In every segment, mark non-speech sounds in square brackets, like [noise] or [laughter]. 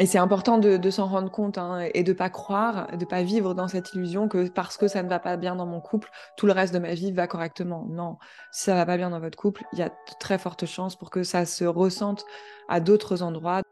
et c'est important de, s'en rendre compte hein, et de pas croire, de pas vivre dans cette illusion que parce que ça ne va pas bien dans mon couple, tout le reste de ma vie va correctement. Non, si ça va pas bien dans votre couple, il y a de très fortes chances pour que ça se ressente à d'autres endroits.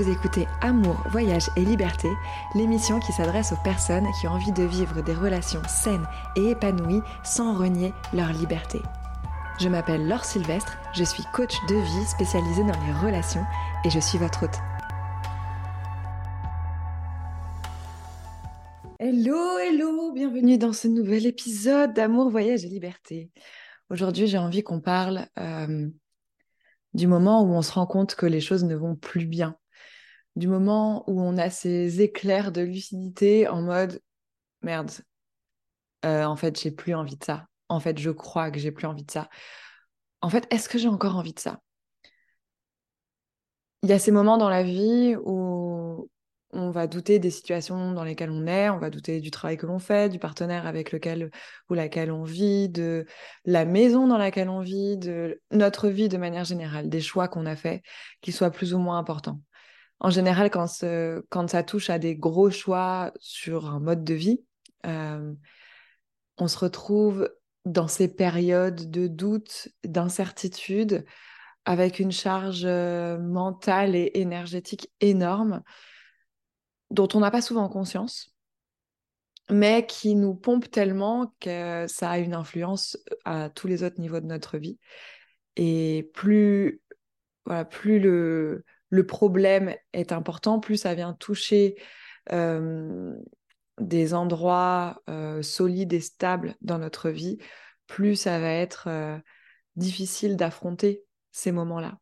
Vous écoutez Amour, Voyage et Liberté, l'émission qui s'adresse aux personnes qui ont envie de vivre des relations saines et épanouies sans renier leur liberté. Je m'appelle Laure Sylvestre, je suis coach de vie spécialisée dans les relations et je suis votre hôte. Hello, hello, bienvenue dans ce nouvel épisode d'Amour, Voyage et Liberté. Aujourd'hui, j'ai envie qu'on parle euh, du moment où on se rend compte que les choses ne vont plus bien, du moment où on a ces éclairs de lucidité en mode merde, euh, en fait, j'ai plus envie de ça. En fait, je crois que j'ai plus envie de ça. En fait, est-ce que j'ai encore envie de ça? Il y a ces moments dans la vie où on va douter des situations dans lesquelles on est, on va douter du travail que l'on fait, du partenaire avec lequel ou laquelle on vit, de la maison dans laquelle on vit, de notre vie de manière générale, des choix qu'on a faits qui soient plus ou moins importants. En général, quand, ça touche à des gros choix sur un mode de vie, euh, on se retrouve dans ces périodes de doute, d'incertitude, avec une charge euh, mentale et énergétique énorme dont on n'a pas souvent conscience, mais qui nous pompe tellement que ça a une influence à tous les autres niveaux de notre vie. Et plus, voilà, plus le, le problème est important, plus ça vient toucher euh, des endroits euh, solides et stables dans notre vie, plus ça va être euh, difficile d'affronter ces moments-là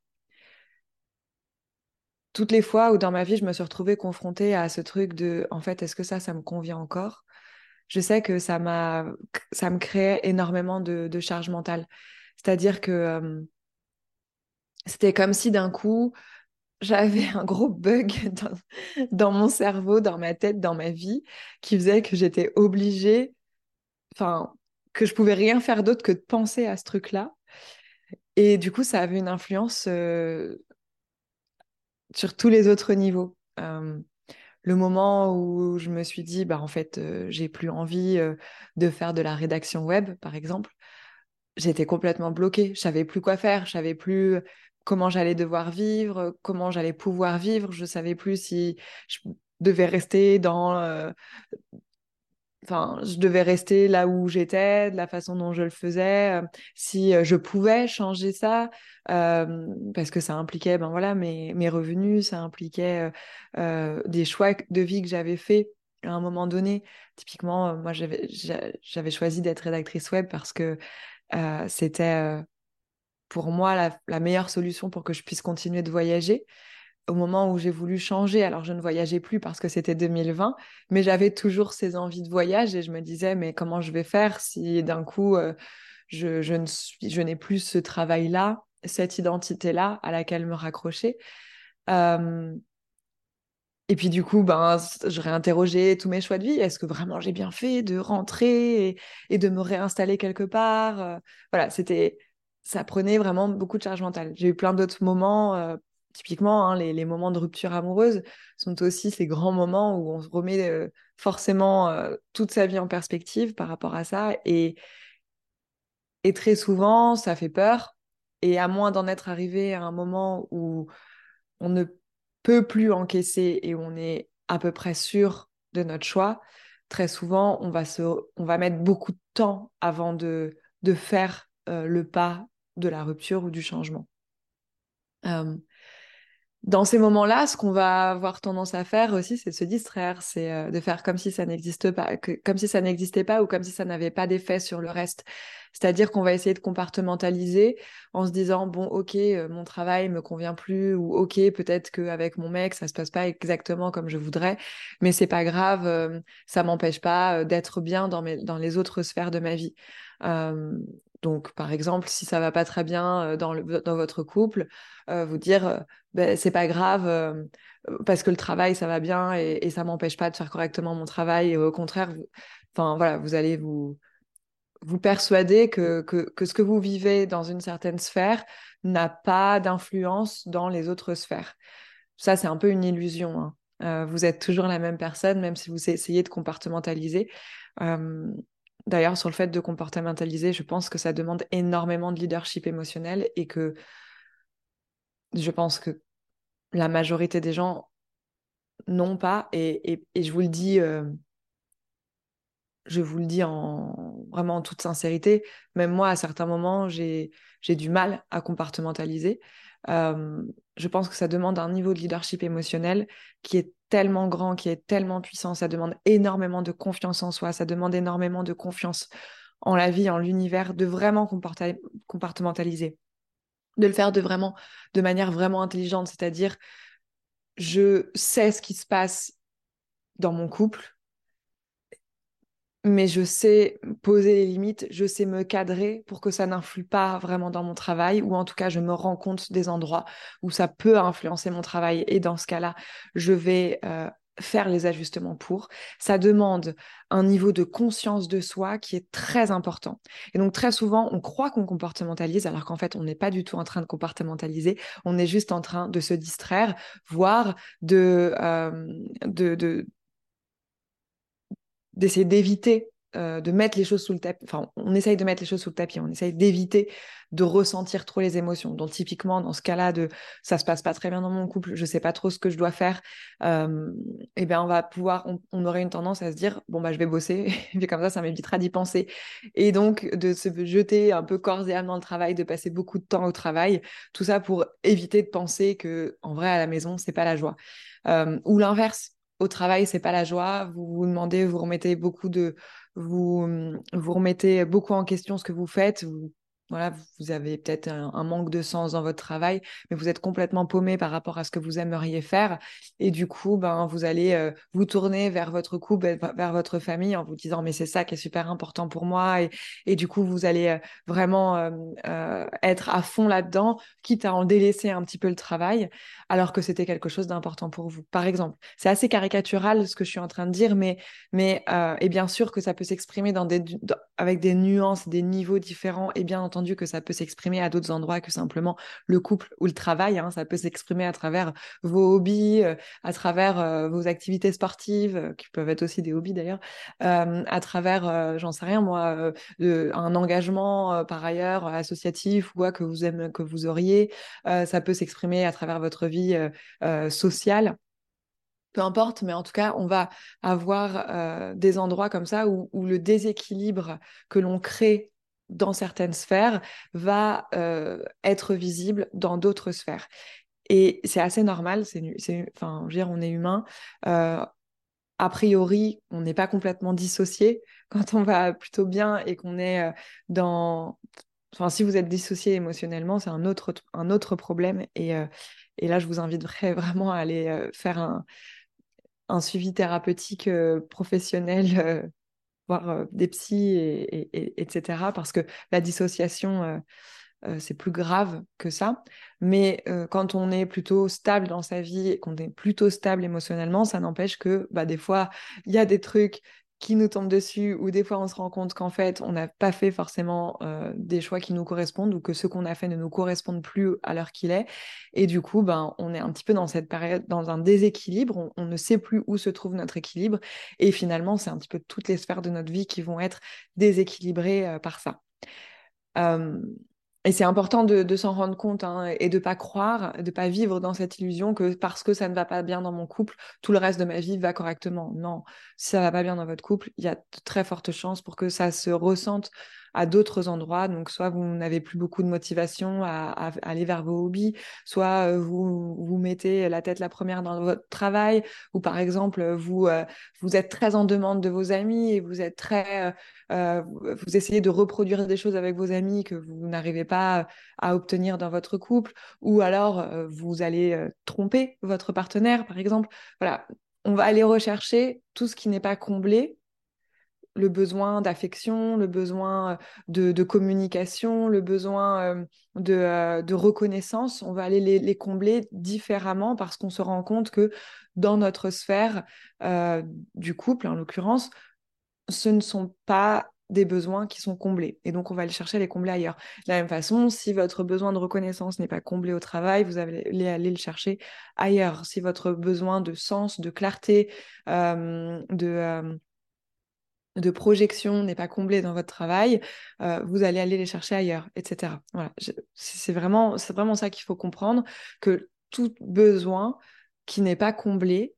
toutes les fois où dans ma vie, je me suis retrouvée confrontée à ce truc de, en fait, est-ce que ça, ça me convient encore? Je sais que ça m'a, ça me créait énormément de, charge mentale. C'est-à-dire que c'était comme si d'un coup, j'avais un gros bug [laughs] dans, mon cerveau, dans ma tête, dans ma vie, qui faisait que j'étais obligée, enfin, que je pouvais rien faire d'autre que de penser à ce truc-là. Et du coup, ça avait une influence euh, sur tous les autres niveaux. Le moment où je me suis dit, bah, en fait, euh, j'ai plus envie euh, de faire de la rédaction web, par exemple, j'étais complètement bloquée. Je savais plus quoi faire, je savais plus comment j'allais devoir vivre, comment j'allais pouvoir vivre. Je savais plus si je devais rester dans enfin, je devais rester là où j'étais, de la façon dont je le faisais, euh, si euh, je pouvais changer ça, euh, parce que ça impliquait, ben voilà, mes, mes revenus, ça impliquait des choix de vie que j'avais faits à un moment donné. Typiquement, moi, j'avais choisi d'être rédactrice web parce que c'était pour moi la, meilleure solution pour que je puisse continuer de voyager au moment où j'ai voulu changer, alors je ne voyageais plus parce que c'était 2020, mais j'avais toujours ces envies de voyage et je me disais, mais comment je vais faire si d'un coup, euh, je, je n'ai plus ce travail-là, cette identité-là à laquelle me raccrocher. Euh, Et puis du coup, ben, je réinterrogeais tous mes choix de vie. Est-ce que vraiment j'ai bien fait de rentrer et, de me réinstaller quelque part? Euh, Voilà, c'était ça prenait vraiment beaucoup de charge mentale. J'ai eu plein d'autres moments typiquement, hein, les, moments de rupture amoureuse sont aussi ces grands moments où on se remet euh, forcément euh, toute sa vie en perspective par rapport à ça. Et, et très souvent, ça fait peur. Et à moins d'en être arrivé à un moment où on ne peut plus encaisser et on est à peu près sûr de notre choix, très souvent, on va, se, on va mettre beaucoup de temps avant de, de faire euh, le pas de la rupture ou du changement. dans ces moments-là, ce qu'on va avoir tendance à faire aussi, c'est de se distraire, c'est euh, de faire comme si ça n'existe pas, comme si ça n'existait pas ou comme si ça n'avait pas d'effet sur le reste. C'est-à-dire qu'on va essayer de compartimentaliser en se disant bon, ok, euh, mon travail me convient plus ou ok, peut-être qu'avec mon mec ça se passe pas exactement comme je voudrais, mais c'est pas grave, euh, ça m'empêche pas d'être bien dans, mes, dans les autres sphères de ma vie. Donc, par exemple, si ça va pas très bien dans, le, dans votre couple, vous dire ben, c'est pas grave parce que le travail ça va bien et, et ça m'empêche pas de faire correctement mon travail. Au contraire, vous, voilà, vous allez vous persuader que, ce que vous vivez dans une certaine sphère n'a pas d'influence dans les autres sphères. Ça, c'est un peu une illusion. Hein. vous êtes toujours la même personne, même si vous essayez de compartimentaliser. D'ailleurs, sur le fait de comportementaliser, je pense que ça demande énormément de leadership émotionnel et que je pense que la majorité des gens n'ont pas. Et, je vous le dis, euh, je vous le dis en vraiment en toute sincérité, même moi, à certains moments, j'ai du mal à compartimentaliser. Euh, je pense que ça demande un niveau de leadership émotionnel qui est tellement grand, qui est tellement puissant. Ça demande énormément de confiance en soi, ça demande énormément de confiance en la vie, en l'univers, de vraiment compartimentaliser, de le faire de vraiment, de manière vraiment intelligente. C'est-à-dire, je sais ce qui se passe dans mon couple, mais je sais poser les limites, je sais me cadrer pour que ça n'influe pas vraiment dans mon travail, ou en tout cas, je me rends compte des endroits où ça peut influencer mon travail. Et dans ce cas-là, je vais euh, faire les ajustements pour. Ça demande un niveau de conscience de soi qui est très important. Et donc, très souvent, on croit qu'on comportementalise, alors qu'en fait, on n'est pas du tout en train de comportementaliser, on est juste en train de se distraire, voire de, euh, de d'essayer d'éviter euh, de mettre les choses sous le tapis. Enfin, on essaye de mettre les choses sous le tapis, on essaye d'éviter de ressentir trop les émotions. Donc, typiquement, dans ce cas-là, de ça se passe pas très bien dans mon couple, je sais pas trop ce que je dois faire, euh, et bien, on va pouvoir, on, aurait une tendance à se dire, bon, bah, je vais bosser, [laughs] et comme ça, ça m'évitera d'y penser. Et donc, de se jeter un peu corps et âme dans le travail, de passer beaucoup de temps au travail, tout ça pour éviter de penser que, en vrai, à la maison, c'est pas la joie. Euh, ou l'inverse, au travail, c'est pas la joie. Vous vous demandez, vous remettez beaucoup de, vous, vous remettez beaucoup en question ce que vous faites. Voilà, vous avez peut-être un, manque de sens dans votre travail, mais vous êtes complètement paumé par rapport à ce que vous aimeriez faire. Et du coup, ben, vous allez euh, vous tourner vers votre couple, vers votre famille en vous disant, mais c'est ça qui est super important pour moi. Et, et du coup, vous allez euh, vraiment euh, être à fond là-dedans, quitte à en délaisser un petit peu le travail, alors que c'était quelque chose d'important pour vous. Par exemple, c'est assez caricatural ce que je suis en train de dire, mais, mais et bien sûr que ça peut s'exprimer dans avec des nuances, des niveaux différents, et bien entendu, que ça peut s'exprimer à d'autres endroits que simplement le couple ou le travail. Hein. Ça peut s'exprimer à travers vos hobbies, euh, à travers euh, vos activités sportives, euh, qui peuvent être aussi des hobbies d'ailleurs, à travers, j'en sais rien moi, un engagement par ailleurs associatif ou quoi que vous aimez, que vous auriez. ça peut s'exprimer à travers votre vie sociale peu importe, mais en tout cas, on va avoir des endroits comme ça où, où le déséquilibre que l'on crée dans certaines sphères va euh, être visible dans d'autres sphères. Et c'est assez normal, c'est, enfin, on est humain. Euh, a priori, on n'est pas complètement dissocié [laughs] quand on va plutôt bien et qu'on est euh, dans. Enfin, si vous êtes dissocié émotionnellement, c'est un autre, un autre problème. Et, et là, je vous inviterais [laughs] vraiment à aller faire un, un suivi thérapeutique professionnel des psys, et, etc. Parce que la dissociation, c'est plus grave que ça. Mais quand on est plutôt stable dans sa vie et qu'on est plutôt stable émotionnellement, ça n'empêche que bah, des fois, il y a des trucs qui nous tombe dessus, ou des fois on se rend compte qu'en fait on n'a pas fait forcément euh, des choix qui nous correspondent, ou que ce qu'on a fait ne nous correspondent plus à l'heure qu'il est. Et du coup, ben, on est un petit peu dans cette période, dans un déséquilibre, on, ne sait plus où se trouve notre équilibre, et finalement c'est un petit peu toutes les sphères de notre vie qui vont être déséquilibrées euh, par ça. Et c'est important de, s'en rendre compte hein, et de pas croire, de pas vivre dans cette illusion que parce que ça ne va pas bien dans mon couple, tout le reste de ma vie va correctement. Non, si ça va pas bien dans votre couple, il y a de très fortes chances pour que ça se ressente à d'autres endroits. Donc, soit vous n'avez plus beaucoup de motivation à, aller vers vos hobbies, soit euh, vous vous mettez la tête la première dans votre travail, ou par exemple, vous, euh, vous êtes très en demande de vos amis et vous êtes très, euh, vous essayez de reproduire des choses avec vos amis que vous n'arrivez pas à obtenir dans votre couple, ou alors vous allez tromper votre partenaire, par exemple. Voilà, on va aller rechercher tout ce qui n'est pas comblé le besoin d'affection, le besoin euh, de, communication, le besoin euh, euh, de, reconnaissance. On va aller les, combler différemment parce qu'on se rend compte que dans notre sphère du couple, en l'occurrence, ce ne sont pas des besoins qui sont comblés. Et donc, on va aller chercher à les combler ailleurs. De la même façon, si votre besoin de reconnaissance n'est pas comblé au travail, vous allez aller le chercher ailleurs. Si votre besoin de sens, de clarté, de de projection n'est pas comblé dans votre travail, euh, vous allez aller les chercher ailleurs, etc. Voilà, c'est vraiment, ça qu'il faut comprendre, que tout besoin qui n'est pas comblé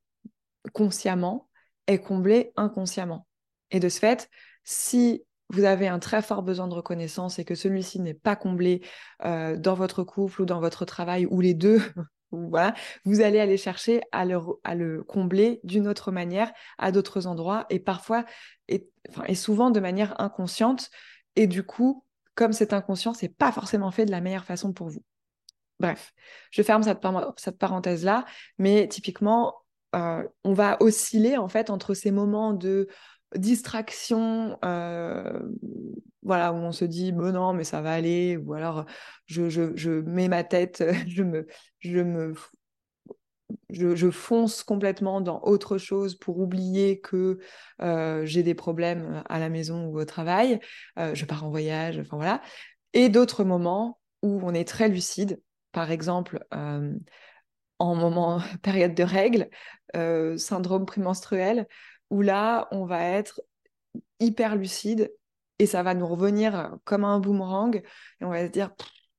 consciemment est comblé inconsciemment. Et de ce fait, si vous avez un très fort besoin de reconnaissance et que celui-ci n'est pas comblé euh, dans votre couple ou dans votre travail, ou les deux, [laughs] vous allez aller chercher à le, combler d'une autre manière à d'autres endroits et parfois et, et, souvent de manière inconsciente. Et du coup, comme c'est inconscient, c'est pas forcément fait de la meilleure façon pour vous. Bref, je ferme cette, cette parenthèse-là, mais typiquement, euh, on va osciller en fait entre ces moments de distraction, euh, voilà, où on se dit, bon non, mais ça va aller, ou alors je, je, je mets ma tête, [laughs] je me, je me je, fonce complètement dans autre chose pour oublier que euh, j'ai des problèmes à la maison ou au travail, euh, je pars en voyage, enfin voilà. Et d'autres moments où on est très lucide, par exemple en moment [laughs] période de règles, syndrome prémenstruel, là, on va être hyper lucide et ça va nous revenir comme un boomerang et on va se dire,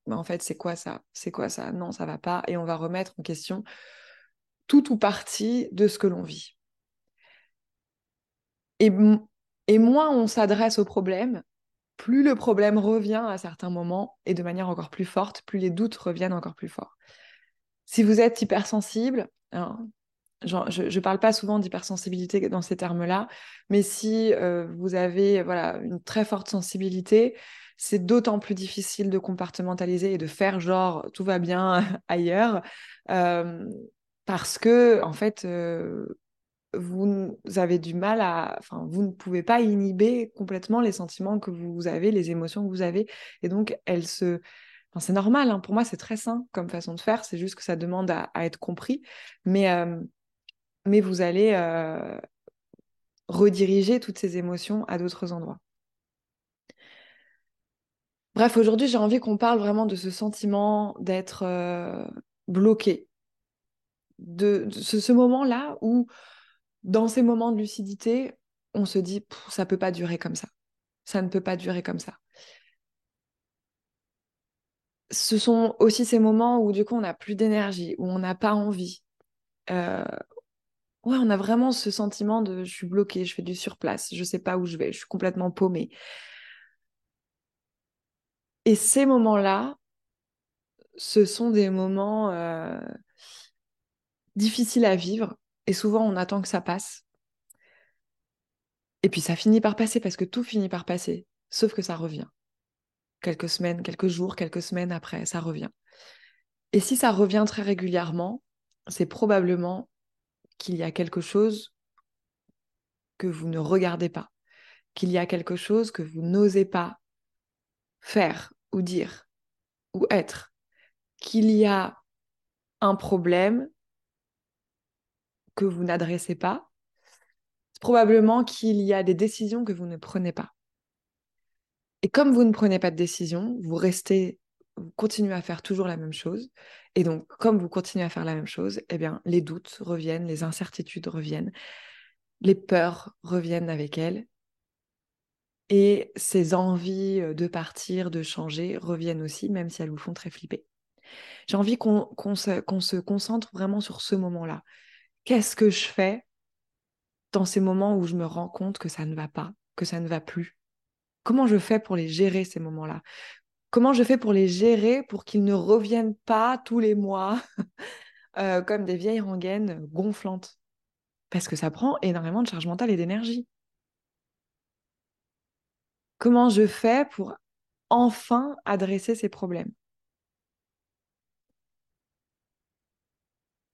en fait, c'est quoi ça? C'est quoi ça? Non, ça va pas. Et on va remettre en question tout ou partie de ce que l'on vit. Et, et moins on s'adresse au problème, plus le problème revient à certains moments et de manière encore plus forte, plus les doutes reviennent encore plus fort. Si vous êtes hypersensible, hein, je ne parle pas souvent d'hypersensibilité dans ces termes-là, mais si euh, vous avez voilà, une très forte sensibilité, c'est d'autant plus difficile de compartimentaliser et de faire genre tout va bien [laughs] ailleurs, euh, parce que en fait, euh, vous avez du mal à, enfin, vous ne pouvez pas inhiber complètement les sentiments que vous avez, les émotions que vous avez, et donc elles se c'est normal, hein. pour moi c'est très sain comme façon de faire, c'est juste que ça demande à, être compris. Mais mais vous allez euh, rediriger toutes ces émotions à d'autres endroits. Bref, aujourd'hui, j'ai envie qu'on parle vraiment de ce sentiment d'être euh, bloqué, de, ce, moment-là où, dans ces moments de lucidité, on se dit, ça peut pas durer comme ça. Ça ne peut pas durer comme ça. Ce sont aussi ces moments où, du coup, on n'a plus d'énergie, où on n'a pas envie, euh, ouais, on a vraiment ce sentiment de je suis bloqué, je fais du surplace, je sais pas où je vais, je suis complètement paumée. Et ces moments-là, ce sont des moments euh, difficiles à vivre et souvent on attend que ça passe. Et puis ça finit par passer parce que tout finit par passer, sauf que ça revient. Quelques semaines, quelques jours, quelques semaines après, ça revient. Et si ça revient très régulièrement, c'est probablement qu'il y a quelque chose que vous ne regardez pas, qu'il y a quelque chose que vous n'osez pas faire ou dire ou être, qu'il y a un problème que vous n'adressez pas, probablement qu'il y a des décisions que vous ne prenez pas. Et comme vous ne prenez pas de décision, vous restez vous continuez à faire toujours la même chose. Et donc, comme vous continuez à faire la même chose, eh bien, les doutes reviennent, les incertitudes reviennent, les peurs reviennent avec elles. Et ces envies euh, de partir, de changer reviennent aussi, même si elles vous font très flipper. J'ai envie qu'on se, se concentre vraiment sur ce moment-là. Qu'est-ce que je fais dans ces moments où je me rends compte que ça ne va pas, que ça ne va plus? Comment je fais pour les gérer ces moments-là? Comment je fais pour les gérer pour qu'ils ne reviennent pas tous les mois [laughs] euh, comme des vieilles rengaines gonflantes? Parce que ça prend énormément de charge mentale et d'énergie. Comment je fais pour enfin adresser ces problèmes?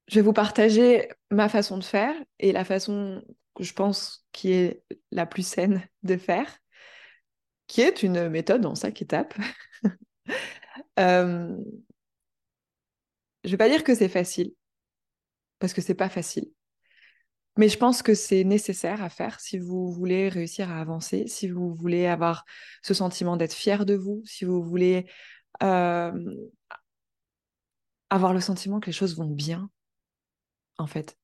Je vais vous partager ma façon de faire et la façon que je pense qui est la plus saine de faire, qui est une méthode en cinq étapes. [laughs] euh, je vais pas dire que c'est facile, parce que c'est pas facile. Mais je pense que c'est nécessaire à faire si vous voulez réussir à avancer, si vous voulez avoir ce sentiment d'être fier de vous, si vous voulez euh, avoir le sentiment que les choses vont bien, en fait.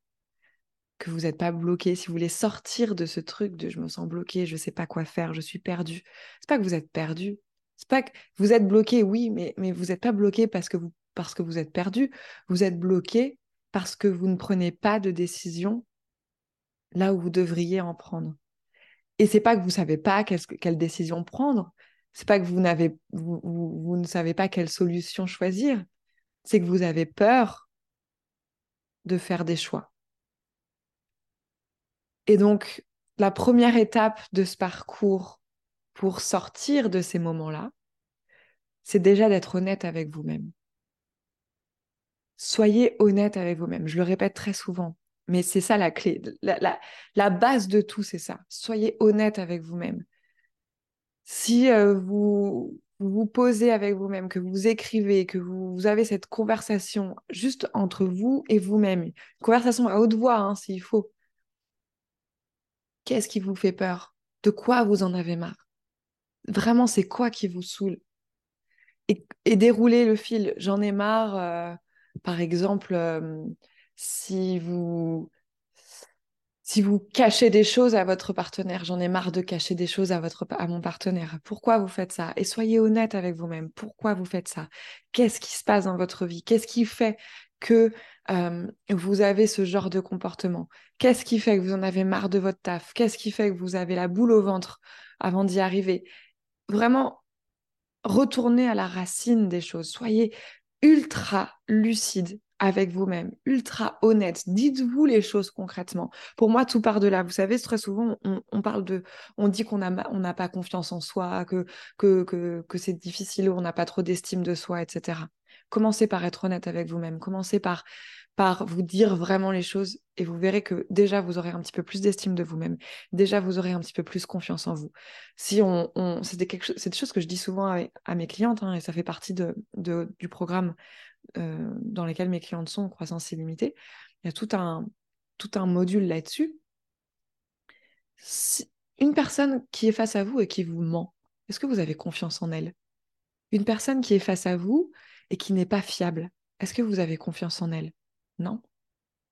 Que vous n'êtes pas bloqué, si vous voulez sortir de ce truc de je me sens bloqué, je ne sais pas quoi faire, je suis perdu. C'est pas que vous êtes perdu. C'est pas que vous êtes bloqué, oui, mais, mais vous n'êtes pas bloqué parce que vous, parce que vous êtes perdu. Vous êtes bloqué parce que vous ne prenez pas de décision là où vous devriez en prendre. Et c'est pas que vous savez pas quelle, décision prendre. C'est pas que vous n'avez, vous, vous ne savez pas quelle solution choisir. C'est que vous avez peur de faire des choix. Et donc, la première étape de ce parcours pour sortir de ces moments-là, c'est déjà d'être honnête avec vous-même. Soyez honnête avec vous-même. Je le répète très souvent, mais c'est ça la clé. La, base de tout, c'est ça. Soyez honnête avec vous-même. Si euh, vous, vous vous posez avec vous-même, que vous écrivez, que vous, avez cette conversation juste entre vous et vous-même, conversation à haute voix hein, s'il faut. Qu'est-ce qui vous fait peur? De quoi vous en avez marre? Vraiment, c'est quoi qui vous saoule? Et, dérouler le fil. J'en ai marre, euh, par exemple, euh, si vous si vous cachez des choses à votre partenaire, j'en ai marre de cacher des choses à, votre, à mon partenaire. Pourquoi vous faites ça? Et soyez honnête avec vous-même. Pourquoi vous faites ça? Qu'est-ce qui se passe dans votre vie? Qu'est-ce qui fait que vous avez ce genre de comportement? Qu'est-ce qui fait que vous en avez marre de votre taf? Qu'est-ce qui fait que vous avez la boule au ventre avant d'y arriver? Vraiment, retournez à la racine des choses. Soyez ultra lucide avec vous-même, ultra honnête. Dites-vous les choses concrètement. Pour moi, tout part de là. Vous savez, très souvent, on, dit qu'on n'a on n'a pas confiance en soi, que, que, que, que c'est difficile, on n'a pas trop d'estime de soi, etc. Commencez par être honnête avec vous-même. Commencez par, vous dire vraiment les choses et vous verrez que déjà, vous aurez un petit peu plus d'estime de vous-même. Déjà, vous aurez un petit peu plus confiance en vous. Si on, c'est des, choses que je dis souvent à, mes clientes hein, et ça fait partie du programme euh, dans lesquels mes clientes sont croissance illimitée. Il y a tout un, tout un module là-dessus. une personne qui est face à vous et qui vous ment, est-ce que vous avez confiance en elle? Une personne qui est face à vous et qui n'est pas fiable, est-ce que vous avez confiance en elle? Non,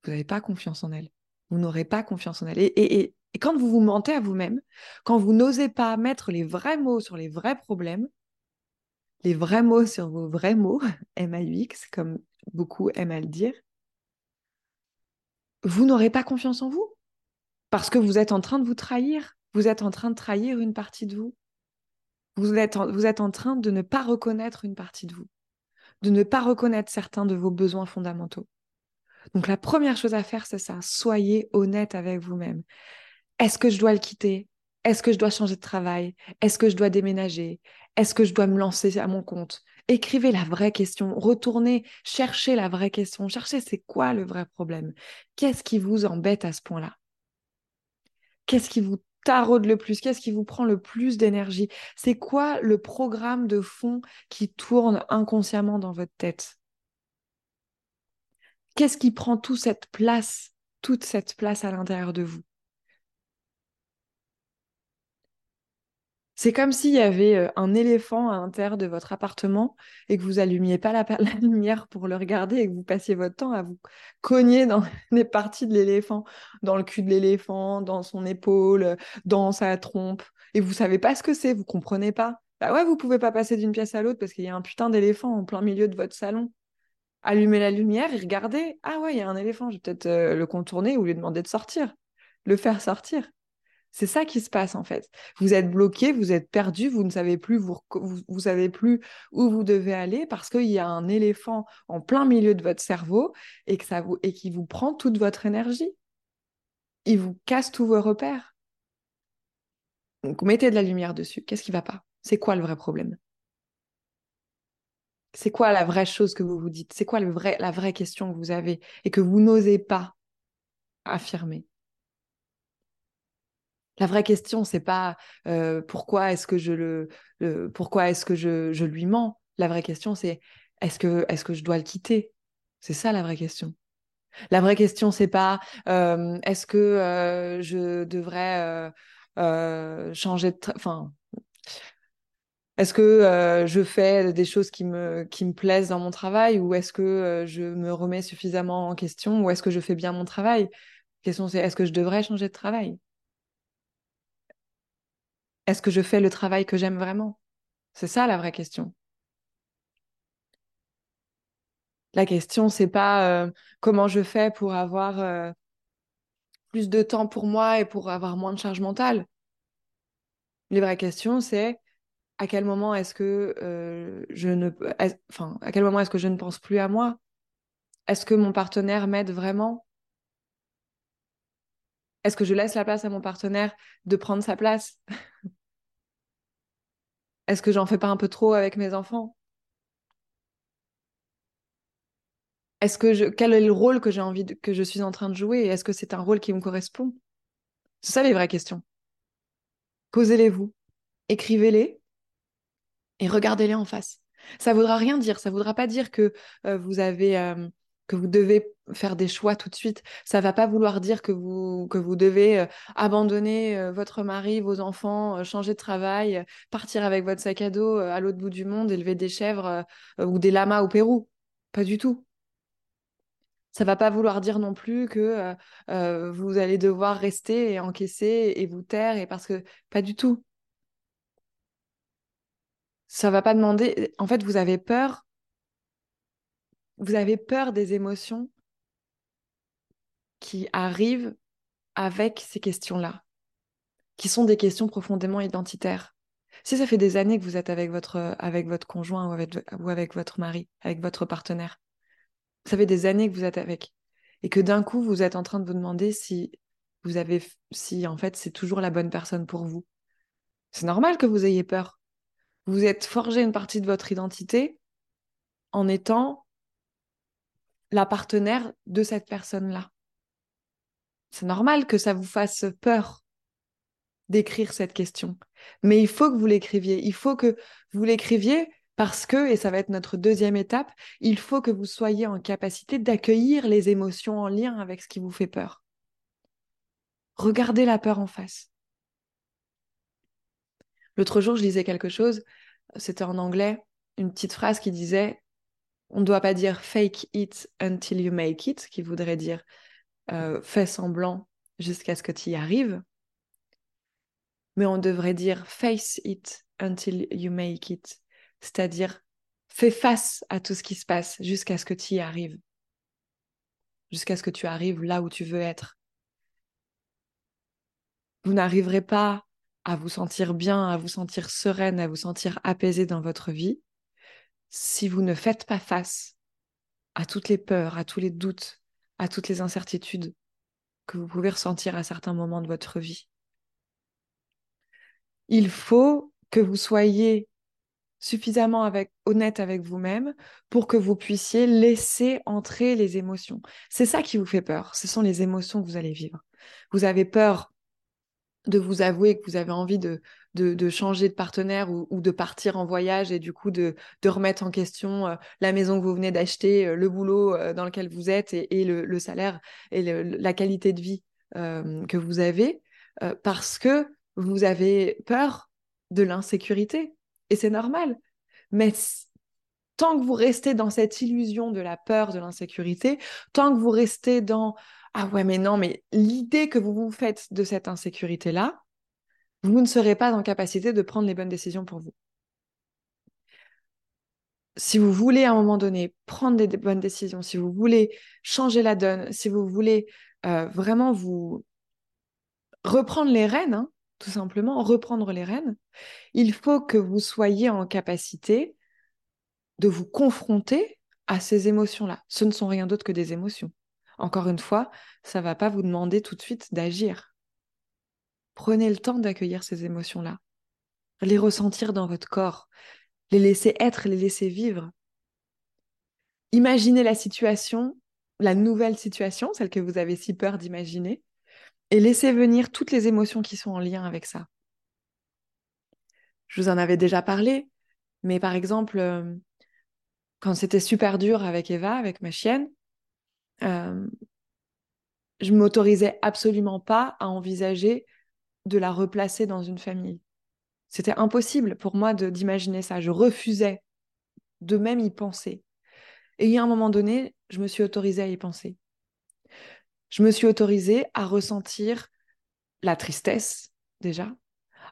vous n'avez pas confiance en elle. Vous n'aurez pas confiance en elle. Et, quand vous vous mentez à vous-même, quand vous n'osez pas mettre les vrais mots sur les vrais problèmes, les vrais mots sur vos vrais mots, [laughs] M-A-U-X, comme beaucoup aiment à le dire, vous n'aurez pas confiance en vous. Parce que vous êtes en train de vous trahir. Vous êtes en train de trahir une partie de vous. Vous êtes en train de ne pas reconnaître une partie de vous. De ne pas reconnaître certains de vos besoins fondamentaux. Donc la première chose à faire, c'est ça. Soyez honnête avec vous-même. Est-ce que je dois le quitter? Est-ce que je dois changer de travail? Est-ce que je dois déménager? Est-ce que je dois me lancer à mon compte? Écrivez la vraie question, retournez, cherchez la vraie question, cherchez c'est quoi le vrai problème? Qu'est-ce qui vous embête à ce point-là? Qu'est-ce qui vous taraude le plus? Qu'est-ce qui vous prend le plus d'énergie? C'est quoi le programme de fond qui tourne inconsciemment dans votre tête? Qu'est-ce qui prend toute cette place, toute cette place à l'intérieur de vous? C'est comme s'il y avait euh, un éléphant à l'intérieur de votre appartement et que vous allumiez pas la, [laughs] lumière pour le regarder et que vous passiez votre temps à vous cogner dans [laughs] les parties de l'éléphant, dans le cul de l'éléphant, dans son épaule, dans sa trompe. Et vous savez pas ce que c'est, vous comprenez pas. Bah ouais, vous pouvez pas passer d'une pièce à l'autre parce qu'il y a un putain d'éléphant en plein milieu de votre salon. Allumez la lumière et regardez. Ah ouais, il y a un éléphant, je vais peut-être euh, le contourner ou lui demander de sortir, le faire sortir. C'est ça qui se passe en fait. Vous êtes bloqué, vous êtes perdu, vous ne savez plus vous, savez plus où vous devez aller parce qu'il y a un éléphant en plein milieu de votre cerveau et qui vous prend toute votre énergie. Il vous casse tous vos repères. Donc mettez de la lumière dessus. Qu'est-ce qui va pas? C'est quoi le vrai problème? C'est quoi la vraie chose que vous vous dites? C'est quoi la vraie question que vous avez et que vous n'osez pas affirmer? La vraie question, c'est pas euh, pourquoi est-ce que je le, pourquoi est-ce que je, lui mens? La vraie question, c'est est-ce que je dois le quitter? C'est ça la vraie question. La vraie question, c'est pas euh, est-ce que euh, je devrais changer de, enfin, est-ce que je fais des choses qui me, qui me plaisent dans mon travail ou est-ce que je me remets suffisamment en question ou est-ce que je fais bien mon travail? La question c'est est-ce que je devrais changer de travail? Est-ce que je fais le travail que j'aime vraiment? C'est ça la vraie question. La question, c'est pas euh, comment je fais pour avoir euh, plus de temps pour moi et pour avoir moins de charge mentale? Les vraies questions, c'est à quel moment est-ce que euh, je ne, enfin, à quel moment est-ce que je ne pense plus à moi? Est-ce que mon partenaire m'aide vraiment? Est-ce que je laisse la place à mon partenaire de prendre sa place? [laughs] Est-ce que j'en fais pas un peu trop avec mes enfants? Est-ce que quel est le rôle que j'ai envie que je suis en train de jouer? Est-ce que c'est un rôle qui me correspond? C'est ça les vraies questions. Posez-les-vous, écrivez-les et regardez-les en face. Ça voudra rien dire. Ça voudra pas dire que euh, vous avez euh, que vous devez faire des choix tout de suite. Ça va pas vouloir dire que vous, que vous devez euh, abandonner euh, votre mari, vos enfants, euh, changer de travail, partir avec votre sac à dos à l'autre bout du monde, élever des chèvres ou des lamas au Pérou. Pas du tout. Ça va pas vouloir dire non plus que vous allez devoir rester et encaisser et vous taire et parce que pas du tout. Ça va pas demander. En fait, vous avez peur vous avez peur des émotions qui arrivent avec ces questions-là, qui sont des questions profondément identitaires. Si ça fait des années que vous êtes avec votre, conjoint ou avec, ou avec votre mari, avec votre partenaire, ça fait des années que vous êtes avec, et que d'un coup vous êtes en train de vous demander si vous avez, si en fait c'est toujours la bonne personne pour vous. C'est normal que vous ayez peur. Vous êtes forgé une partie de votre identité en étant la partenaire de cette personne-là. C'est normal que ça vous fasse peur d'écrire cette question. Mais il faut que vous l'écriviez. Il faut que vous l'écriviez parce que, et ça va être notre deuxième étape, il faut que vous soyez en capacité d'accueillir les émotions en lien avec ce qui vous fait peur. Regardez la peur en face. L'autre jour, je lisais quelque chose, c'était en anglais, une petite phrase qui disait on ne doit pas dire fake it until you make it, qui voudrait dire euh, fais semblant jusqu'à ce que tu y arrives. Mais on devrait dire face it until you make it, c'est-à-dire fais face à tout ce qui se passe jusqu'à ce que tu y arrives, jusqu'à ce que tu arrives là où tu veux être. Vous n'arriverez pas à vous sentir bien, à vous sentir sereine, à vous sentir apaisée dans votre vie si vous ne faites pas face à toutes les peurs, à tous les doutes, à toutes les incertitudes que vous pouvez ressentir à certains moments de votre vie. Il faut que vous soyez suffisamment honnête avec vous-même pour que vous puissiez laisser entrer les émotions. C'est ça qui vous fait peur, ce sont les émotions que vous allez vivre. Vous avez peur de vous avouer que vous avez envie de, de, changer de partenaire ou, de partir en voyage et du coup de, remettre en question euh, la maison que vous venez d'acheter, euh, le boulot euh, dans lequel vous êtes et, le, salaire et la qualité de vie que vous avez parce que vous avez peur de l'insécurité. Et c'est normal. Mais tant que vous restez dans cette illusion de la peur, de l'insécurité, tant que vous restez dans ah ouais, mais non, mais l'idée que vous vous faites de cette insécurité-là, vous ne serez pas en capacité de prendre les bonnes décisions pour vous. Si vous voulez à un moment donné prendre des bonnes décisions, si vous voulez changer la donne, si vous voulez euh, vraiment vous reprendre les rênes, hein, tout simplement, reprendre les rênes, il faut que vous soyez en capacité de vous confronter à ces émotions-là. Ce ne sont rien d'autre que des émotions. Encore une fois, ça ne va pas vous demander tout de suite d'agir. Prenez le temps d'accueillir ces émotions-là, les ressentir dans votre corps, les laisser être, les laisser vivre. Imaginez la situation, la nouvelle situation, celle que vous avez si peur d'imaginer, et laissez venir toutes les émotions qui sont en lien avec ça. Je vous en avais déjà parlé, mais par exemple, euh, quand c'était super dur avec Eva, avec ma chienne, euh, je m'autorisais absolument pas à envisager de la replacer dans une famille. C'était impossible pour moi d'imaginer ça. Je refusais de même y penser. Et il y a un moment donné, je me suis autorisée à y penser. Je me suis autorisée à ressentir la tristesse, déjà,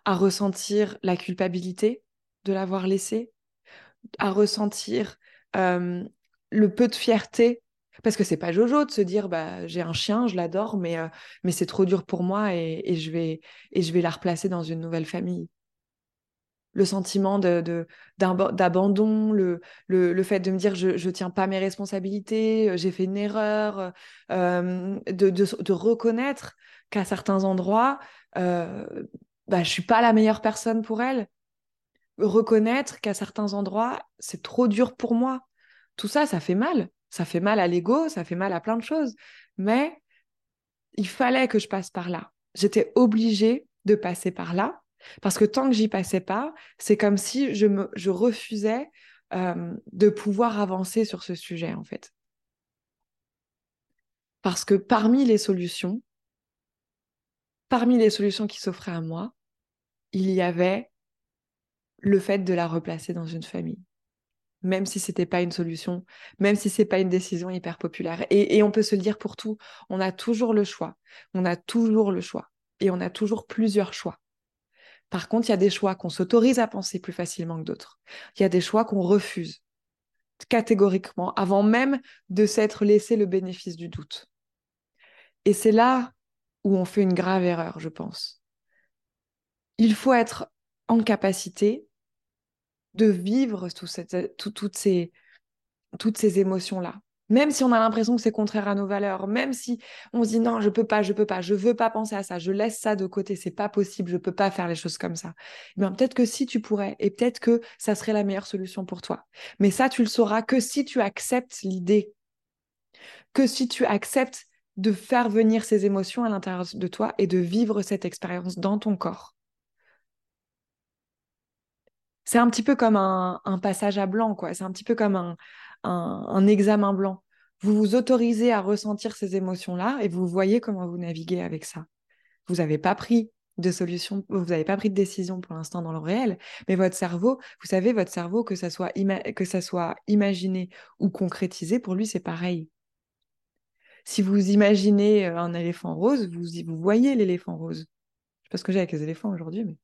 à ressentir la culpabilité de l'avoir laissée, à ressentir euh, le peu de fierté parce que c'est pas Jojo de se dire bah j'ai un chien, je l'adore, mais euh, mais c'est trop dur pour moi et, je vais et je vais la replacer dans une nouvelle famille. Le sentiment de, d'abandon, le, le, fait de me dire je ne tiens pas mes responsabilités, euh, j'ai fait une erreur, de, de, reconnaître qu'à certains endroits, euh, bah, je suis pas la meilleure personne pour elle. Reconnaître qu'à certains endroits, c'est trop dur pour moi. Tout ça, ça fait mal. Ça fait mal à l'ego, ça fait mal à plein de choses. Mais il fallait que je passe par là. J'étais obligée de passer par là. Parce que tant que j'y passais pas, c'est comme si je, me, refusais de pouvoir avancer sur ce sujet, en fait. Parce que parmi les solutions, parmi les solutions qui s'offraient à moi, il y avait le fait de la replacer dans une famille même si c'était pas une solution, même si c'est pas une décision hyper populaire. Et, on peut se le dire pour tout, on a toujours le choix, on a toujours le choix, et on a toujours plusieurs choix. Par contre, il y a des choix qu'on s'autorise à penser plus facilement que d'autres. Il y a des choix qu'on refuse catégoriquement, avant même de s'être laissé le bénéfice du doute. Et c'est là où on fait une grave erreur, je pense. Il faut être en capacité de vivre toutes ces, toutes émotions-là. Même si on a l'impression que c'est contraire à nos valeurs, même si on se dit non, je peux pas, je peux pas, je veux pas penser à ça, je laisse ça de côté, c'est pas possible, je peux pas faire les choses comme ça. Eh bien peut-être que si tu pourrais, et peut-être que ça serait la meilleure solution pour toi. Mais ça, tu le sauras que si tu acceptes l'idée, que si tu acceptes de faire venir ces émotions à l'intérieur de toi et de vivre cette expérience dans ton corps. C'est un petit peu comme un, passage à blanc, quoi. C'est un petit peu comme un, examen blanc. Vous vous autorisez à ressentir ces émotions-là et vous voyez comment vous naviguez avec ça. Vous n'avez pas pris de solution, vous n'avez pas pris de décision pour l'instant dans le réel, mais votre cerveau, vous savez, votre cerveau, que ça soit, que ça soit imaginé ou concrétisé, pour lui, c'est pareil. Si vous imaginez euh, un éléphant rose, vous, vous voyez l'éléphant rose. Je sais pas ce que j'ai avec les éléphants aujourd'hui, mais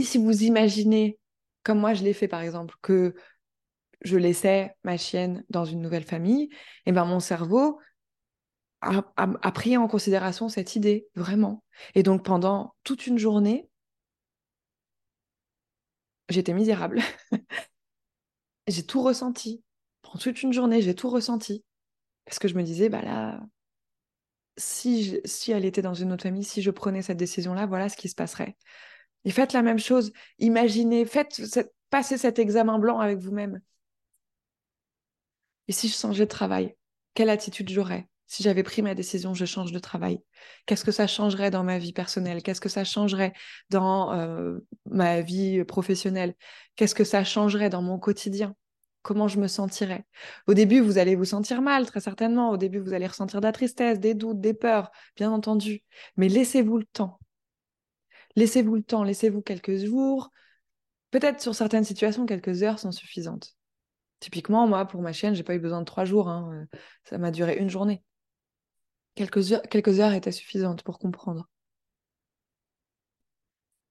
si vous imaginez, comme moi je l'ai fait par exemple, que je laissais ma chienne dans une nouvelle famille, et eh ben mon cerveau a, pris en considération cette idée, vraiment. Et donc pendant toute une journée, j'étais misérable. [laughs] j'ai tout ressenti. Pendant toute une journée, j'ai tout ressenti. Parce que je me disais, bah si, si elle était dans une autre famille, si je prenais cette décision-là, voilà ce qui se passerait. Et faites la même chose. Imaginez, faites passez cet examen blanc avec vous-même. Et si je changeais de travail, quelle attitude j'aurais? Si j'avais pris ma décision, je change de travail. Qu'est-ce que ça changerait dans ma vie personnelle? Qu'est-ce que ça changerait dans euh, ma vie professionnelle? Qu'est-ce que ça changerait dans mon quotidien? Comment je me sentirais? Au début, vous allez vous sentir mal, très certainement. Au début, vous allez ressentir de la tristesse, des doutes, des peurs, bien entendu. Mais laissez-vous le temps. Laissez-vous le temps, laissez-vous quelques jours. Peut-être sur certaines situations, quelques heures sont suffisantes. Typiquement, moi, pour ma chienne, j'ai pas eu besoin de trois jours. Hein. Ça m'a duré une journée. Quelques heures, quelques heures étaient suffisantes pour comprendre.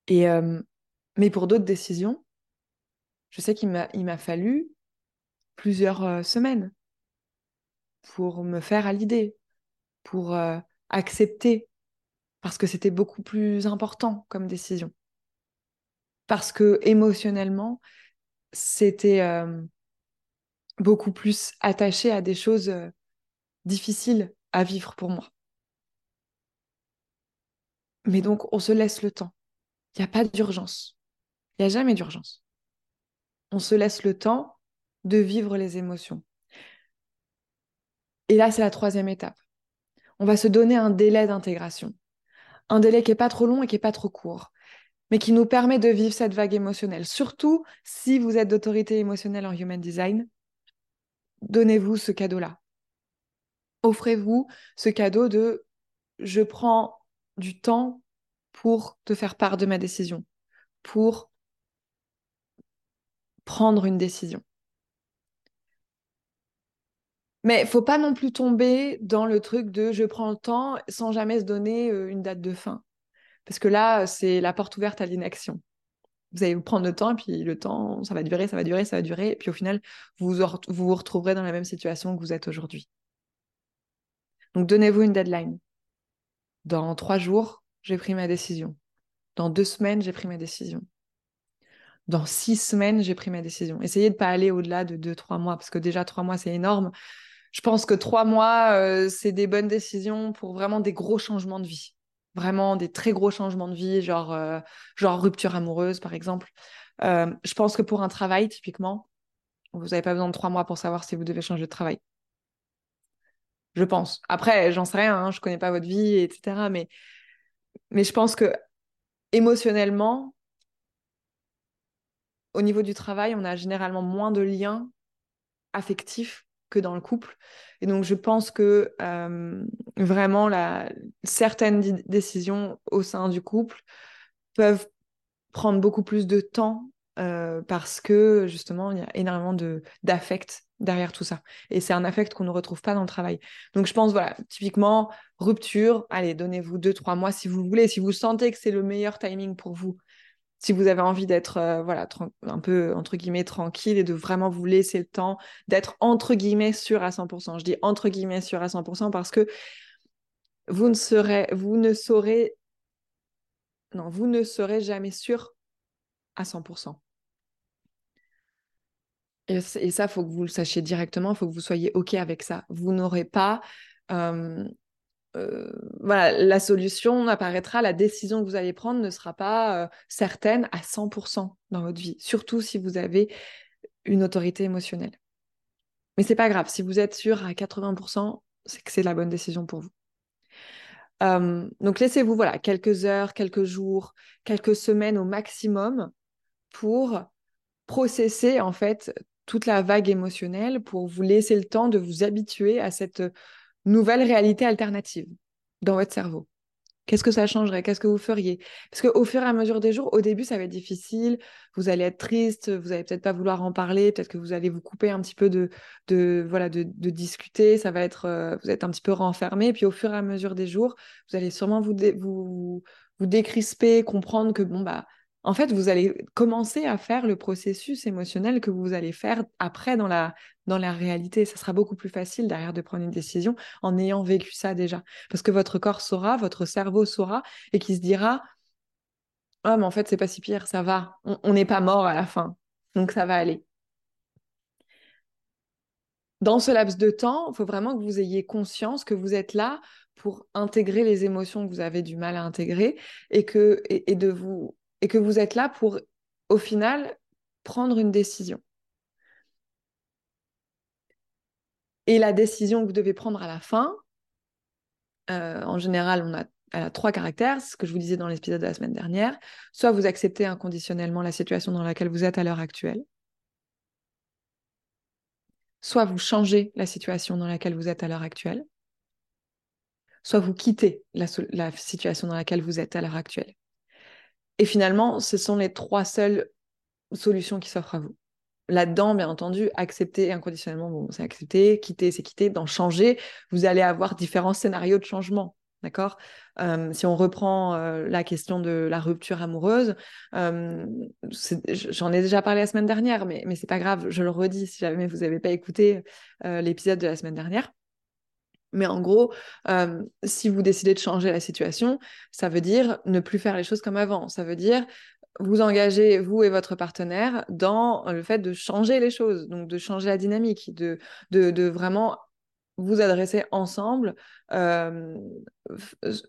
Et, euh, mais pour d'autres décisions, je sais qu'il m'a, fallu plusieurs euh, semaines pour me faire à l'idée, pour euh, accepter parce que c'était beaucoup plus important comme décision. Parce que émotionnellement, c'était euh, beaucoup plus attaché à des choses euh, difficiles à vivre pour moi. Mais donc, on se laisse le temps. Il n'y a pas d'urgence. Il n'y a jamais d'urgence. On se laisse le temps de vivre les émotions. Et là, c'est la troisième étape. On va se donner un délai d'intégration. Un délai qui n'est pas trop long et qui n'est pas trop court, mais qui nous permet de vivre cette vague émotionnelle. Surtout si vous êtes d'autorité émotionnelle en Human Design, donnez-vous ce cadeau-là. Offrez-vous ce cadeau de je prends du temps pour te faire part de ma décision, pour prendre une décision. Mais faut pas non plus tomber dans le truc de je prends le temps sans jamais se donner euh, une date de fin. Parce que là, c'est la porte ouverte à l'inaction. Vous allez vous prendre le temps et puis le temps, ça va durer, ça va durer, ça va durer. Et puis au final, vous vous, vous retrouverez dans la même situation que vous êtes aujourd'hui. Donc donnez-vous une deadline. Dans trois jours, j'ai pris ma décision. Dans deux semaines, j'ai pris ma décision. Dans six semaines, j'ai pris ma décision. Essayez de ne pas aller au-delà de deux, trois mois, parce que déjà trois mois, c'est énorme. Je pense que trois mois, euh, c'est des bonnes décisions pour vraiment des gros changements de vie. Vraiment des très gros changements de vie, genre, euh, genre rupture amoureuse, par exemple. Euh, je pense que pour un travail, typiquement, vous n'avez pas besoin de trois mois pour savoir si vous devez changer de travail. Je pense. Après, j'en sais rien, hein, je connais pas votre vie, etc. Mais, mais je pense que émotionnellement, au niveau du travail, on a généralement moins de liens affectifs que dans le couple. Et donc, je pense que euh, vraiment, la, certaines décisions au sein du couple peuvent prendre beaucoup plus de temps euh, parce que justement, il y a énormément d'affect derrière tout ça. Et c'est un affect qu'on ne retrouve pas dans le travail. Donc je pense, voilà, typiquement, rupture, allez, donnez-vous deux, trois mois si vous voulez, si vous sentez que c'est le meilleur timing pour vous. Si vous avez envie d'être euh, voilà un peu entre guillemets tranquille et de vraiment vous laisser le temps d'être entre guillemets sûr à 100%. Je dis entre guillemets sûr à 100% parce que vous ne serez vous ne saurez non, vous ne serez jamais sûr à 100%. Et, ça, il faut que vous le sachiez directement, il faut que vous soyez OK avec ça. Vous n'aurez pas... Euh, euh, voilà, la solution apparaîtra, la décision que vous allez prendre ne sera pas euh, certaine à 100% dans votre vie, surtout si vous avez une autorité émotionnelle. Mais c'est pas grave, si vous êtes sûr à 80%, c'est que c'est la bonne décision pour vous. donc laissez-vous voilà quelques heures, quelques jours, quelques semaines au maximum pour processer en fait toute la vague émotionnelle pour vous laisser le temps de vous habituer à cette nouvelle réalité alternative dans votre cerveau. Qu'est-ce que ça changerait? Qu'est-ce que vous feriez? Parce qu'au fur et à mesure des jours, au début, ça va être difficile. Vous allez être triste, vous allez peut-être pas vouloir en parler, peut-être que vous allez vous couper un petit peu de, de voilà, de, discuter. Ça va être, euh, vous êtes un petit peu renfermé. Puis au fur et à mesure des jours, vous allez sûrement vous, vous, vous décrisper, comprendre que bon bah en fait, vous allez commencer à faire le processus émotionnel que vous allez faire après dans la, dans la réalité. Ça sera beaucoup plus facile derrière de prendre une décision en ayant vécu ça déjà. Parce que votre corps saura, votre cerveau saura et qui se dira Ah, mais en fait, c'est pas si pire, ça va. On n'est pas mort à la fin. Donc, ça va aller. Dans ce laps de temps, il faut vraiment que vous ayez conscience que vous êtes là pour intégrer les émotions que vous avez du mal à intégrer et, que, et de vous et que vous êtes là pour, au final, prendre une décision. Et la décision que vous devez prendre à la fin, euh, en général, on a, elle a trois caractères, ce que je vous disais dans l'épisode de la semaine dernière. Soit vous acceptez inconditionnellement la situation dans laquelle vous êtes à l'heure actuelle, soit vous changez la situation dans laquelle vous êtes à l'heure actuelle, soit vous quittez la, situation dans laquelle vous êtes à l'heure actuelle. Et finalement, ce sont les trois seules solutions qui s'offrent à vous. Là-dedans, bien entendu, accepter inconditionnellement, c'est accepter, quitter, c'est quitter, d'en changer, vous allez avoir différents scénarios de changement. D'accord? Euh, Si on reprend euh, la question de la rupture amoureuse, euh, j'en ai déjà parlé la semaine dernière, mais, mais c'est pas grave, je le redis si jamais vous n'avez pas écouté l'épisode de la semaine dernière. Mais en gros, euh, si vous décidez de changer la situation, ça veut dire ne plus faire les choses comme avant. Ça veut dire vous engager, vous et votre partenaire, dans le fait de changer les choses, donc de changer la dynamique, de, de, vraiment vous adresser ensemble euh,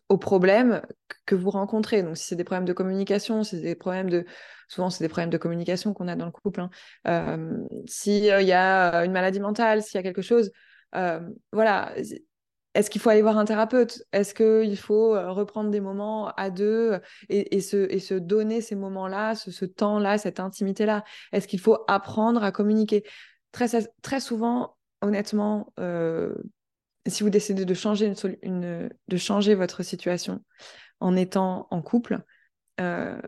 aux problèmes que vous rencontrez. Donc, si c'est des problèmes de communication, c'est des problèmes de... Souvent, c'est des problèmes de communication qu'on a dans le couple. Hein. Euh, S'il y a une maladie mentale, s'il y a quelque chose, euh, voilà, est-ce qu'il faut aller voir un thérapeute? Est-ce qu'il faut euh, reprendre des moments à deux et, se, et se, donner ces moments-là, ce, temps-là, cette intimité-là? Est-ce qu'il faut apprendre à communiquer? Très, souvent, honnêtement, euh, si vous décidez de changer, votre situation en étant en couple, euh,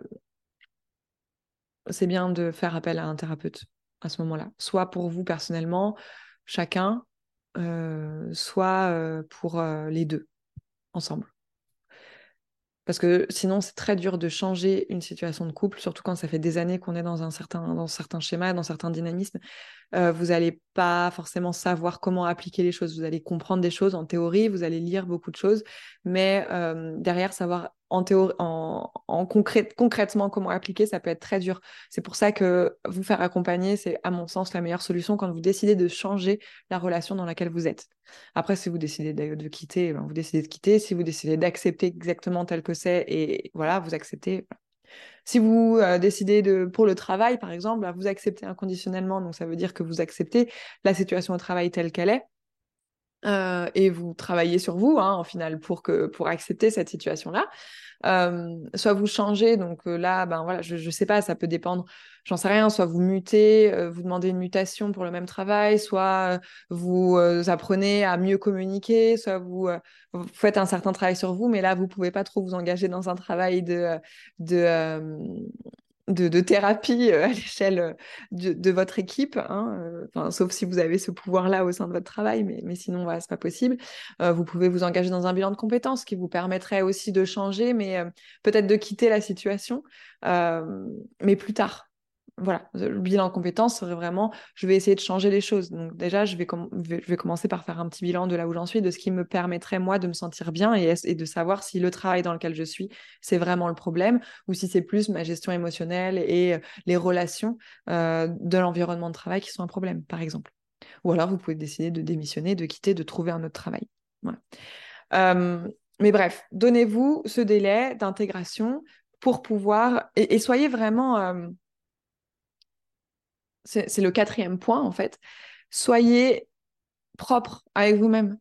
c'est bien de faire appel à un thérapeute à ce moment-là, soit pour vous personnellement, chacun, euh, soit euh, pour euh, les deux ensemble. Parce que sinon, c'est très dur de changer une situation de couple, surtout quand ça fait des années qu'on est dans un certain, dans certains schémas, dans certains dynamismes. Euh, vous n'allez pas forcément savoir comment appliquer les choses. Vous allez comprendre des choses en théorie, vous allez lire beaucoup de choses, mais euh, derrière, savoir en, théorie, en, en concrètement comment appliquer, ça peut être très dur. C'est pour ça que vous faire accompagner, c'est à mon sens la meilleure solution quand vous décidez de changer la relation dans laquelle vous êtes. Après, si vous décidez de, quitter, ben, vous décidez de quitter. Si vous décidez d'accepter exactement tel que c'est, et voilà, vous acceptez. Si vous euh, décidez de, pour le travail, par exemple, vous acceptez inconditionnellement, donc ça veut dire que vous acceptez la situation au travail telle qu'elle est. Euh, et vous travaillez sur vous, hein, en final, pour, que, pour accepter cette situation-là. Euh, soit vous changez, donc là, ben voilà, je ne sais pas, ça peut dépendre, j'en sais rien, soit vous mutez, vous demandez une mutation pour le même travail, soit vous apprenez à mieux communiquer, soit vous, vous, faites un certain travail sur vous, mais là, vous pouvez pas trop vous engager dans un travail de, de, de, thérapie euh, à l'échelle euh, de, votre équipe, hein, euh, sauf si vous avez ce pouvoir-là au sein de votre travail, mais, mais sinon, voilà, c'est pas possible. vous pouvez vous engager dans un bilan de compétences qui vous permettrait aussi de changer, mais peut-être de quitter la situation, mais plus tard voilà, le bilan de compétences serait vraiment, je vais essayer de changer les choses. Donc déjà, je vais, commencer par faire un petit bilan de là où j'en suis, de ce qui me permettrait, moi, de me sentir bien et, de savoir si le travail dans lequel je suis, c'est vraiment le problème ou si c'est plus ma gestion émotionnelle et euh, les relations euh, de l'environnement de travail qui sont un problème, par exemple. Ou alors, vous pouvez décider de démissionner, de quitter, de trouver un autre travail. Euh, mais bref, donnez-vous ce délai d'intégration pour pouvoir, et, soyez vraiment c'est le quatrième point en fait, soyez propre avec vous-même.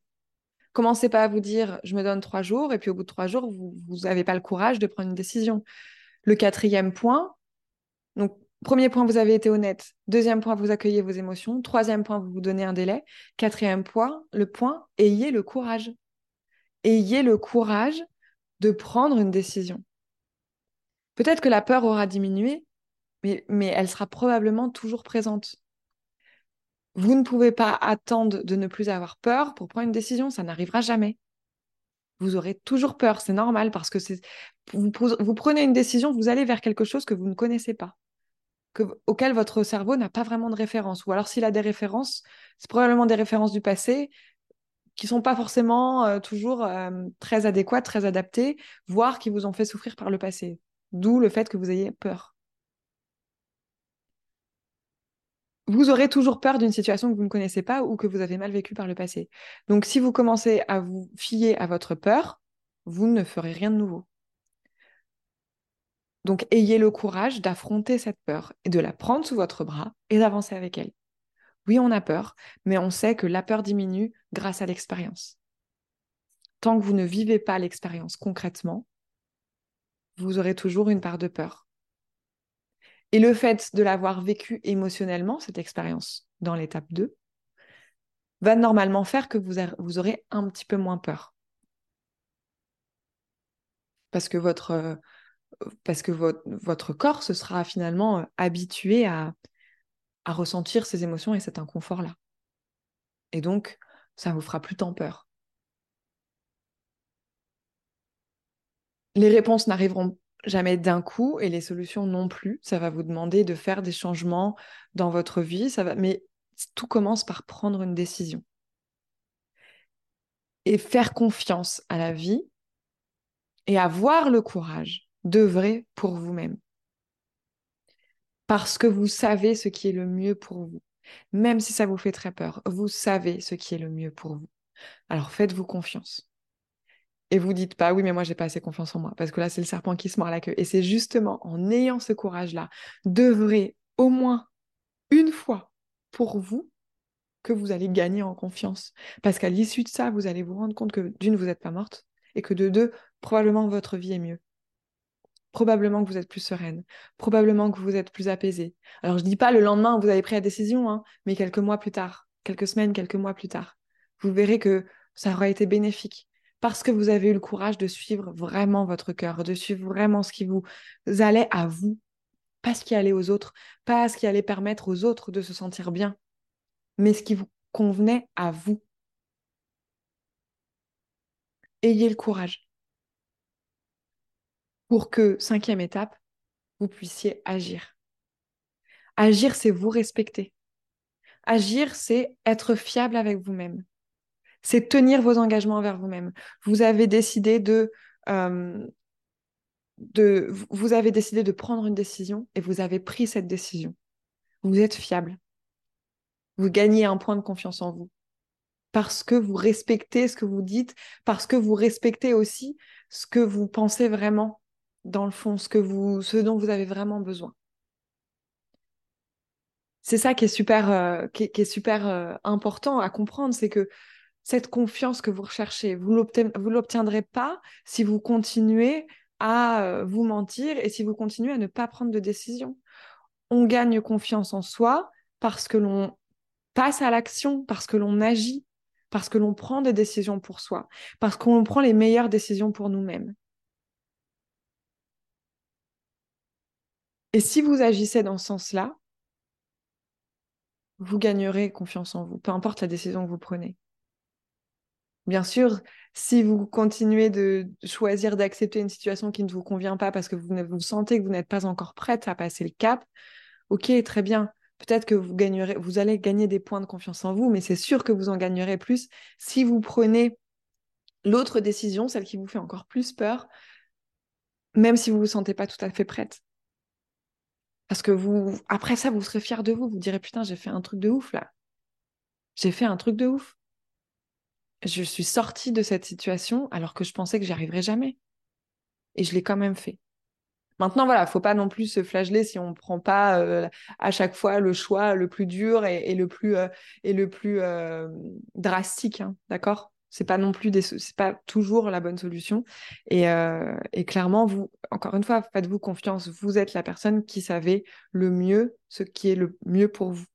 Commencez pas à vous dire je me donne trois jours et puis au bout de trois jours, vous n'avez pas le courage de prendre une décision. Le quatrième point, donc premier point, vous avez été honnête. Deuxième point, vous accueillez vos émotions. Troisième point, vous vous donnez un délai. Quatrième point, le point, ayez le courage. Ayez le courage de prendre une décision. Peut-être que la peur aura diminué, mais, elle sera probablement toujours présente. Vous ne pouvez pas attendre de ne plus avoir peur pour prendre une décision, ça n'arrivera jamais. Vous aurez toujours peur, c'est normal parce que vous, prenez une décision, vous allez vers quelque chose que vous ne connaissez pas, que, auquel votre cerveau n'a pas vraiment de référence. Ou alors s'il a des références, c'est probablement des références du passé qui sont pas forcément euh, toujours euh, très adéquates, très adaptées, voire qui vous ont fait souffrir par le passé. D'où le fait que vous ayez peur. Vous aurez toujours peur d'une situation que vous ne connaissez pas ou que vous avez mal vécue par le passé. Donc, si vous commencez à vous fier à votre peur, vous ne ferez rien de nouveau. Donc, ayez le courage d'affronter cette peur et de la prendre sous votre bras et d'avancer avec elle. Oui, on a peur, mais on sait que la peur diminue grâce à l'expérience. Tant que vous ne vivez pas l'expérience concrètement, vous aurez toujours une part de peur. Et le fait de l'avoir vécu émotionnellement, cette expérience, dans l'étape 2, va normalement faire que vous, aurez un petit peu moins peur. Parce que votre, euh, corps se sera finalement euh, habitué à, à ressentir ces émotions et cet inconfort-là. Et donc, ça vous fera plus tant peur. Les réponses n'arriveront jamais d'un coup et les solutions non plus. Ça va vous demander de faire des changements dans votre vie, ça va... mais tout commence par prendre une décision. et faire confiance à la vie et avoir le courage d'œuvrer pour vous-même. Parce que vous savez ce qui est le mieux pour vous. Même si ça vous fait très peur, vous savez ce qui est le mieux pour vous. Alors faites-vous confiance. Et vous dites pas, oui, mais moi, j'ai pas assez confiance en moi. Parce que là, c'est le serpent qui se mord la queue. Et c'est justement en ayant ce courage-là d'œuvrer au moins une fois pour vous que vous allez gagner en confiance. Parce qu'à l'issue de ça, vous allez vous rendre compte que d'une, vous n'êtes pas morte. Et que de deux, probablement votre vie est mieux. Probablement que vous êtes plus sereine. Probablement que vous êtes plus apaisée. Alors, je dis pas le lendemain, vous avez pris la décision, hein, mais quelques mois plus tard, quelques semaines, quelques mois plus tard. Vous verrez que ça aura été bénéfique parce que vous avez eu le courage de suivre vraiment votre cœur, de suivre vraiment ce qui vous allait à vous, pas ce qui allait aux autres, pas ce qui allait permettre aux autres de se sentir bien, mais ce qui vous convenait à vous. Ayez le courage pour que, cinquième étape, vous puissiez agir. Agir, c'est vous respecter. Agir, c'est être fiable avec vous-même c'est tenir vos engagements envers vous-même. Vous avez décidé de, euh, vous avez décidé de prendre une décision et vous avez pris cette décision. Vous êtes fiable. Vous gagnez un point de confiance en vous parce que vous respectez ce que vous dites, parce que vous respectez aussi ce que vous pensez vraiment dans le fond, ce dont vous avez vraiment besoin. C'est ça qui est super, euh, euh, important à comprendre, c'est que cette confiance que vous recherchez. Vous ne l'obtiendrez pas si vous continuez à euh, vous mentir et si vous continuez à ne pas prendre de décision. On gagne confiance en soi parce que l'on passe à l'action, parce que l'on agit, parce que l'on prend des décisions pour soi, parce qu'on prend les meilleures décisions pour nous-mêmes. Et si vous agissez dans ce sens-là, vous gagnerez confiance en vous, peu importe la décision que vous prenez. Bien sûr, si vous continuez de choisir d'accepter une situation qui ne vous convient pas parce que vous, vous sentez que vous n'êtes pas encore prête à passer le cap, ok, très bien. Peut-être que vous gagnerez, vous allez gagner des points de confiance en vous, mais c'est sûr que vous en gagnerez plus si vous prenez l'autre décision, celle qui vous fait encore plus peur, même si vous ne vous sentez pas tout à fait prête. Parce que vous, après ça, vous serez fier de vous. Vous direz, putain, j'ai fait un truc de ouf là. J'ai fait un truc de ouf je suis sortie de cette situation alors que je pensais que j'y arriverais jamais. Et je l'ai quand même fait. Maintenant, voilà, faut pas non plus se flageller si on ne prend pas euh, à chaque fois le choix le plus dur et, le plus, euh, et le plus euh, drastique, hein, d'accord? C'est pas non plus c'est pas toujours la bonne solution. Et, clairement, vous, encore une fois, faites-vous confiance. Vous êtes la personne qui savait le mieux ce qui est le mieux pour vous.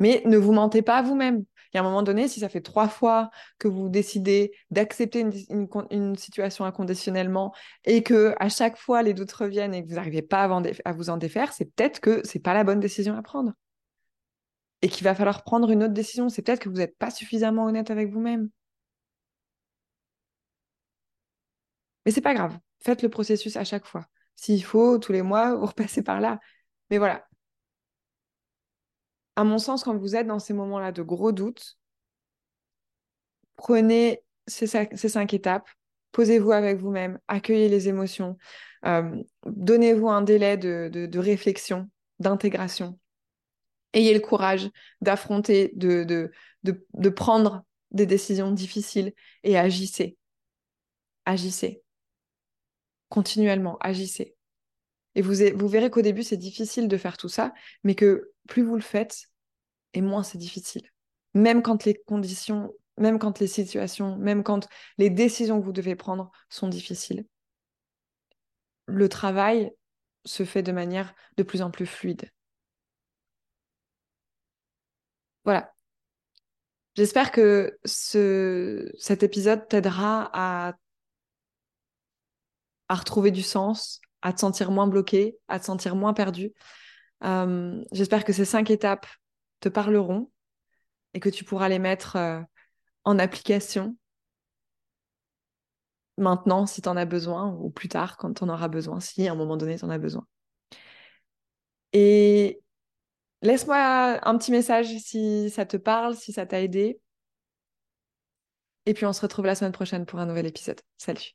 Mais ne vous mentez pas à vous-même. Et à un moment donné, si ça fait trois fois que vous décidez d'accepter une, situation inconditionnellement et que à chaque fois les doutes reviennent et que vous n'arrivez pas à, vous en défaire, c'est peut-être que c'est pas la bonne décision à prendre. Et qu'il va falloir prendre une autre décision. C'est peut-être que vous n'êtes pas suffisamment honnête avec vous-même. Mais c'est pas grave. Faites le processus à chaque fois. S'il faut, tous les mois, [laughs] vous repassez par là. Mais voilà, à mon sens, quand vous êtes dans ces moments-là de gros doutes, prenez ces, cinq étapes, posez-vous avec vous-même, accueillez les émotions, euh, donnez-vous un délai de, réflexion, d'intégration. Ayez le courage d'affronter, de, de, prendre des décisions difficiles et agissez. Agissez. Continuellement, agissez. Et vous, vous verrez qu'au début, c'est difficile de faire tout ça, mais que plus vous le faites, et moins c'est difficile. Même quand les conditions, même quand les situations, même quand les décisions que vous devez prendre sont difficiles. Le travail se fait de manière de plus en plus fluide. Voilà. J'espère que ce, cet épisode t'aidera à, à retrouver du sens, à te sentir moins bloqué, à te sentir moins perdu. Euh, j'espère que ces cinq étapes te parleront et que tu pourras les mettre euh, en application maintenant si tu en as besoin ou plus tard quand tu en auras besoin, si à un moment donné tu en as besoin. Et laisse-moi un petit message si ça te parle, si ça t'a aidé. Et puis on se retrouve la semaine prochaine pour un nouvel épisode. Salut.